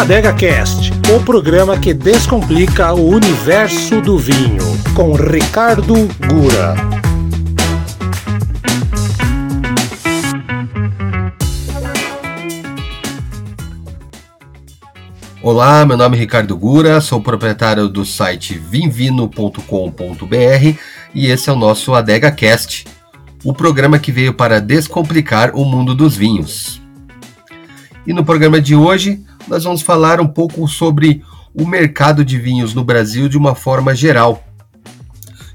Adega Cast, o programa que descomplica o universo do vinho, com Ricardo Gura. Olá, meu nome é Ricardo Gura, sou proprietário do site vinvino.com.br e esse é o nosso Adega Cast, o programa que veio para descomplicar o mundo dos vinhos. E no programa de hoje, nós vamos falar um pouco sobre o mercado de vinhos no Brasil de uma forma geral.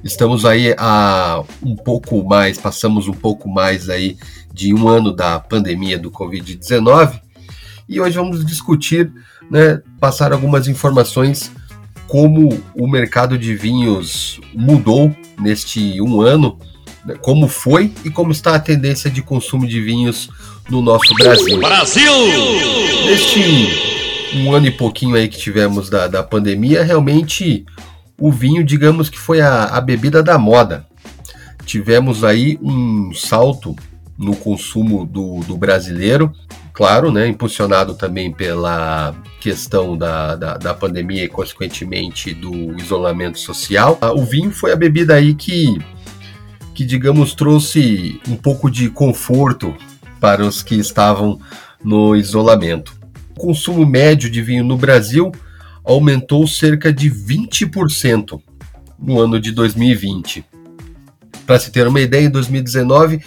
Estamos aí a um pouco mais, passamos um pouco mais aí de um ano da pandemia do Covid-19 e hoje vamos discutir, né, passar algumas informações como o mercado de vinhos mudou neste um ano, como foi e como está a tendência de consumo de vinhos no nosso Brasil. Brasil! Neste um ano e pouquinho aí que tivemos da, da pandemia, realmente o vinho, digamos que foi a, a bebida da moda. Tivemos aí um salto no consumo do, do brasileiro, claro, né, impulsionado também pela questão da, da, da, pandemia e, consequentemente, do isolamento social. O vinho foi a bebida aí que, que digamos, trouxe um pouco de conforto para os que estavam no isolamento. O consumo médio de vinho no Brasil aumentou cerca de 20% no ano de 2020. Para se ter uma ideia, em 2019,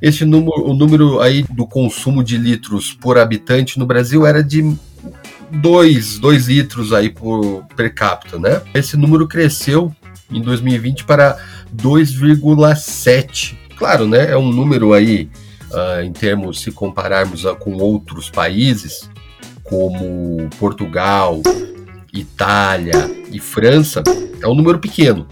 esse número, o número aí do consumo de litros por habitante no Brasil era de 2, 2 litros aí por per capita, né? Esse número cresceu em 2020 para 2,7. Claro, né? É um número aí uh, em termos, se compararmos uh, com outros países, como Portugal, Itália e França, é um número pequeno.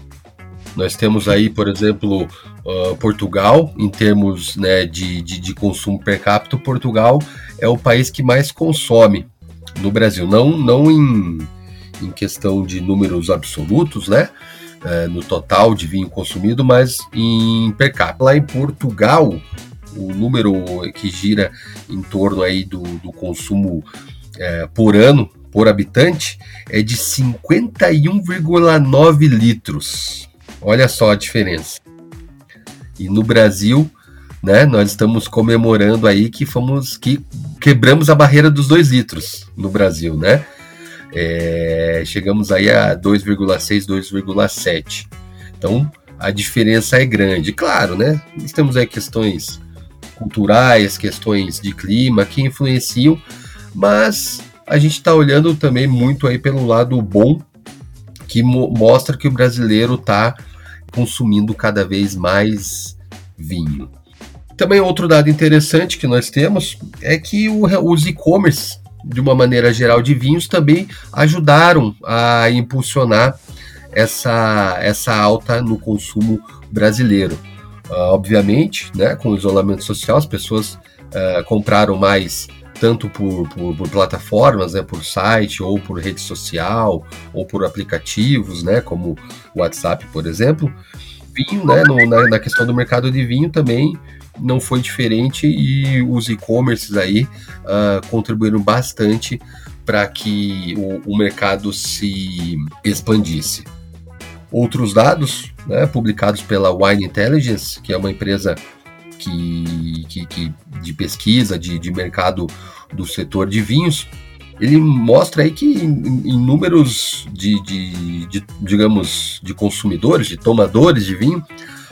Nós temos aí, por exemplo, uh, Portugal, em termos né, de, de, de, consumo per capita, Portugal é o país que mais consome no Brasil. Não, não em, em questão de números absolutos, né? Uh, no total de vinho consumido, mas em per capita. Lá em Portugal, o número que gira em torno aí do, do consumo é, por ano, por habitante, é de 51,9 litros. Olha só a diferença. E no Brasil, né, nós estamos comemorando aí que fomos que quebramos a barreira dos 2 litros no Brasil, né? É, chegamos aí a 2,6, 2,7. Então a diferença é grande. Claro, né? Temos aí questões culturais, questões de clima que influenciam, mas a gente está olhando também muito aí pelo lado bom, que mo mostra que o brasileiro está consumindo cada vez mais vinho. Também outro dado interessante que nós temos é que o, os e-commerce, de uma maneira geral, de vinhos também ajudaram a impulsionar essa, essa alta no consumo brasileiro. Uh, obviamente, né, com o isolamento social, as pessoas uh, compraram mais tanto por, por, por, plataformas, né, por site, ou por rede social, ou por aplicativos, né, como o WhatsApp, por exemplo. Vinho, né, no, na, na, questão do mercado de vinho também não foi diferente e os e-commerces aí uh, contribuíram bastante para que o, o mercado se expandisse. Outros dados né, publicados pela Wine Intelligence, que é uma empresa que, que, que de pesquisa de, de mercado do setor de vinhos, ele mostra aí que em, em números de, de, de, digamos, de consumidores, de tomadores de vinho,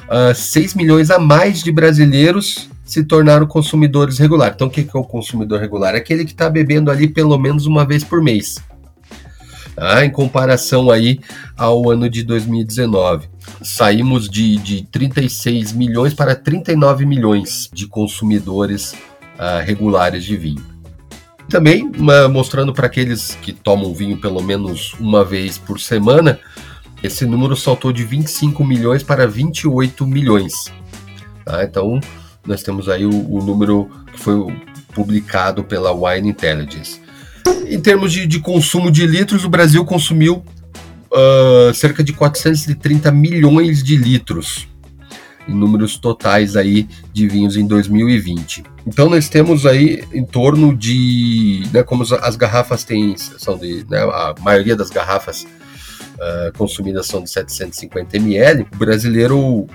uh, ah, 6 milhões a mais de brasileiros se tornaram consumidores regulares. Então, o que é o consumidor regular? É aquele que está bebendo ali pelo menos uma vez por mês tá? em comparação aí ao ano de 2019. Saímos de, de 36 milhões para 39 milhões de consumidores uh, regulares de vinho. Também mostrando para aqueles que tomam vinho pelo menos uma vez por semana, esse número saltou de 25 milhões para 28 milhões. Tá? Então, nós temos aí o, o número que foi publicado pela Wine Intelligence. Em termos de, de consumo de litros, o Brasil consumiu uh, cerca de 430 milhões de litros. em números totais aí de vinhos em 2020. Então nós temos aí em torno de, né, como as garrafas têm, são de, né, a maioria das garrafas uh, consumidas são de 750 ml, o brasileiro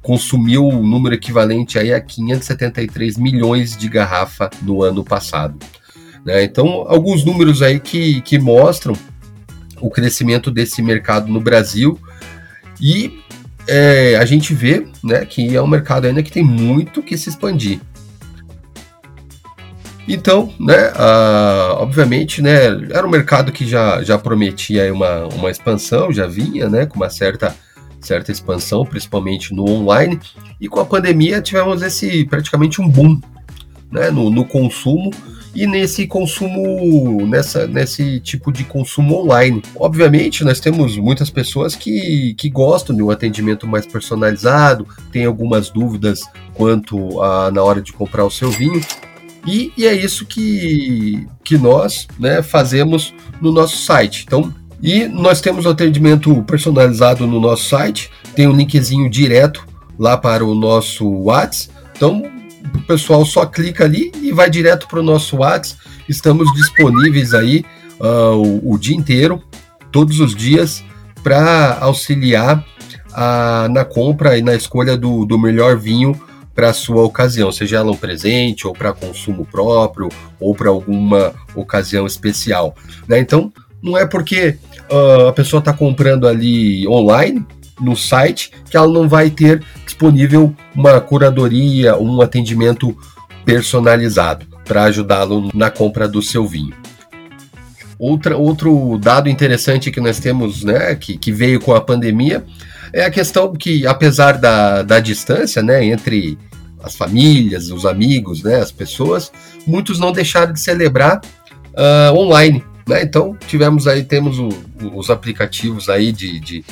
consumiu um número equivalente aí a 573 milhões de garrafa no ano passado. Né? Então, alguns números aí que, que mostram o crescimento desse mercado no Brasil e é, a gente vê né, que é um mercado ainda que tem muito que se expandir. Então, né, obviamente, né, era um mercado que já, já prometia uma, uma expansão, já vinha né, com uma certa, certa expansão, principalmente no online, e com a pandemia tivemos esse praticamente um boom né, no, no consumo, e nesse consumo, nessa, nesse tipo de consumo online. Obviamente, nós temos muitas pessoas que, que gostam de um atendimento mais personalizado, tem algumas dúvidas quanto a na hora de comprar o seu vinho. E, e é isso que, que nós né, fazemos no nosso site. Então, e nós temos o atendimento personalizado no nosso site, tem um linkzinho direto lá para o nosso WhatsApp. Então, o pessoal só clica ali e vai direto para o nosso WhatsApp. Estamos disponíveis aí uh, o, o, dia inteiro, todos os dias, para auxiliar uh, na compra e na escolha do, do melhor vinho para a sua ocasião, seja ela um presente ou para consumo próprio ou para alguma ocasião especial. Né? Então, não é porque uh, a pessoa está comprando ali online no site que ela não vai ter disponível uma curadoria, um atendimento personalizado para ajudá-lo na compra do seu vinho. Outra, outro dado interessante que nós temos, né, que, que veio com a pandemia, é a questão que, apesar da, da distância, né, entre as famílias, os amigos, né, as pessoas, muitos não deixaram de celebrar uh, online. Né? Então tivemos aí, temos o, os aplicativos aí de, de,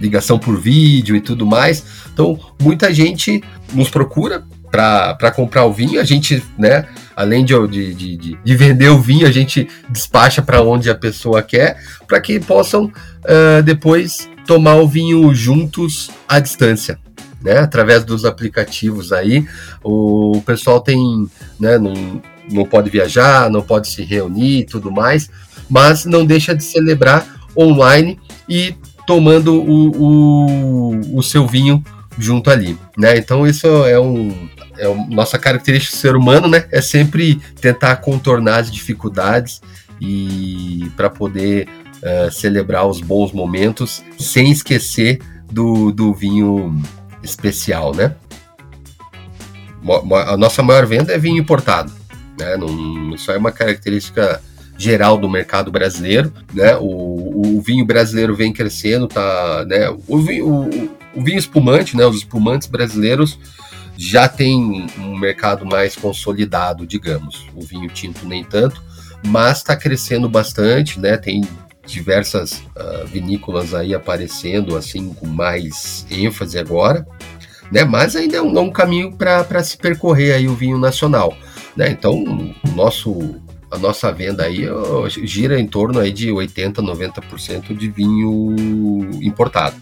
ligação por vídeo e tudo mais. Então, muita gente nos procura para comprar o vinho. A gente, né, além de, de, de, de vender o vinho, a gente despacha para onde a pessoa quer, para que possam uh, depois tomar o vinho juntos à distância. Né, através dos aplicativos aí, o pessoal tem, né, não, não pode viajar, não pode se reunir e tudo mais, mas não deixa de celebrar online e tomando o, o, o seu vinho junto ali, né? Então isso é um é nossa característica do ser humano, né? É sempre tentar contornar as dificuldades e para poder uh, celebrar os bons momentos sem esquecer do, do vinho especial, né? A nossa maior venda é vinho importado, né? Não, isso é uma característica geral do mercado brasileiro, né? O, o vinho brasileiro vem crescendo, tá, né? O, o, o vinho espumante, né? Os espumantes brasileiros já tem um mercado mais consolidado, digamos. O vinho tinto nem tanto, mas está crescendo bastante, né? Tem diversas uh, vinícolas aí aparecendo assim com mais ênfase agora, né? Mas ainda é um, é um caminho para se percorrer aí o vinho nacional, né? Então, o nosso a nossa venda aí gira em torno aí de 80, 90% de vinho importado.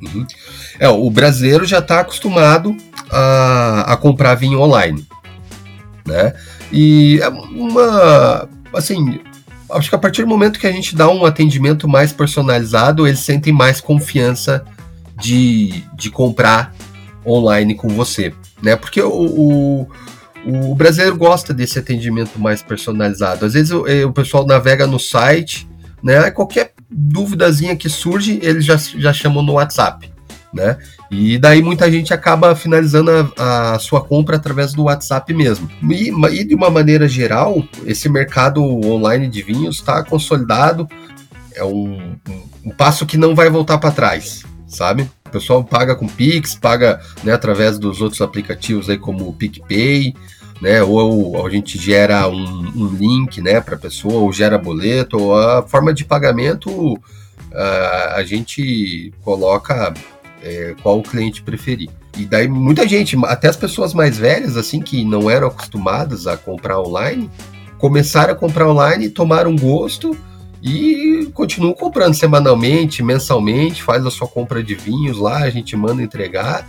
Uhum. É, o brasileiro já está acostumado a, a comprar vinho online, né? E é uma, assim, acho que a partir do momento que a gente dá um atendimento mais personalizado, eles sentem mais confiança de, de comprar online com você, né? Porque o, o o brasileiro gosta desse atendimento mais personalizado. Às vezes o, eh, o pessoal navega no site, né? Qualquer dúvidazinha que surge, eles já, já chamam no WhatsApp, né? E daí muita gente acaba finalizando a, a sua compra através do WhatsApp mesmo. E, e, de uma maneira geral, esse mercado online de vinhos está consolidado. É um, um, um passo que não vai voltar para trás, sabe? O pessoal paga com Pix, paga né, através dos outros aplicativos aí como o PicPay, né? Ou, a gente gera um, um link né, para pessoa, ou gera boleto, ou a forma de pagamento uh, a gente coloca é, qual o cliente preferir. E daí muita gente, até as pessoas mais velhas, assim, que não eram acostumadas a comprar online, começaram a comprar online, tomaram gosto e continuam comprando semanalmente, mensalmente, faz a sua compra de vinhos lá, a gente manda entregar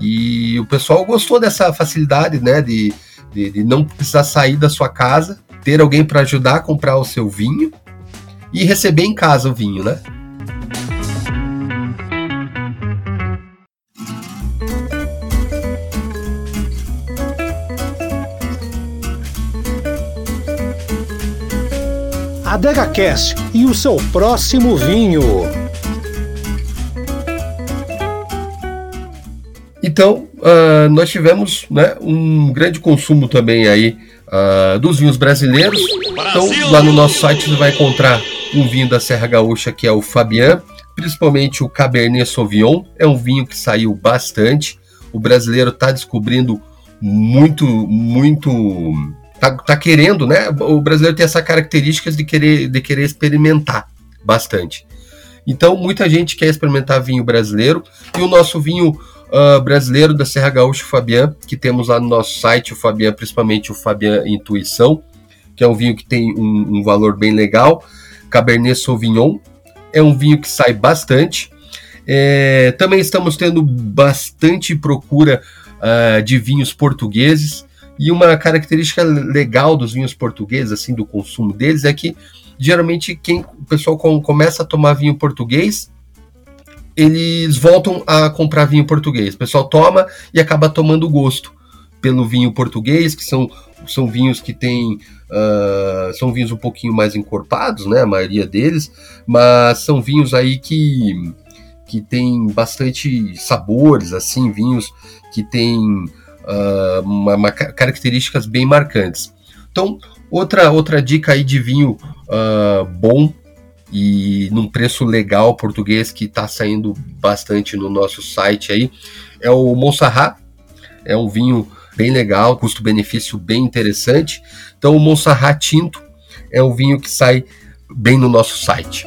E o pessoal gostou dessa facilidade, né, de, de, de não precisar sair da sua casa, ter alguém para ajudar a comprar o seu vinho e receber em casa o vinho, né? Adega Cast e o seu próximo vinho. Então, uh, nós tivemos né, um grande consumo também aí uh, dos vinhos brasileiros. Então, lá no nosso site você vai encontrar um vinho da Serra Gaúcha que é o Fabian, principalmente o Cabernet Sauvignon. É um vinho que saiu bastante. O brasileiro está descobrindo muito, muito tá, tá querendo, né? O brasileiro tem essa característica de querer, de querer experimentar bastante. Então, muita gente quer experimentar vinho brasileiro e o nosso vinho uh, brasileiro da Serra Gaúcha Fabian, que temos lá no nosso site, o Fabian, principalmente o Fabian Intuição, que é um vinho que tem um, um valor bem legal. Cabernet Sauvignon é um vinho que sai bastante. É, também estamos tendo bastante procura uh, de vinhos portugueses. E uma característica legal dos vinhos portugueses, assim, do consumo deles, é que geralmente quem o pessoal começa a tomar vinho português, eles voltam a comprar vinho português. O pessoal toma e acaba tomando gosto pelo vinho português, que são, são vinhos que têm. Uh, são vinhos um pouquinho mais encorpados, né? A maioria deles, mas são vinhos aí que, que tem bastante sabores, assim, vinhos que têm uh, uma, uma, características bem marcantes. Então, outra, outra dica aí de vinho uh, bom e num preço legal português que está saindo bastante no nosso site aí é o Monserrat. É um vinho bem legal, custo-benefício bem interessante. Então, o Monserrat Tinto é um vinho que sai bem no nosso site.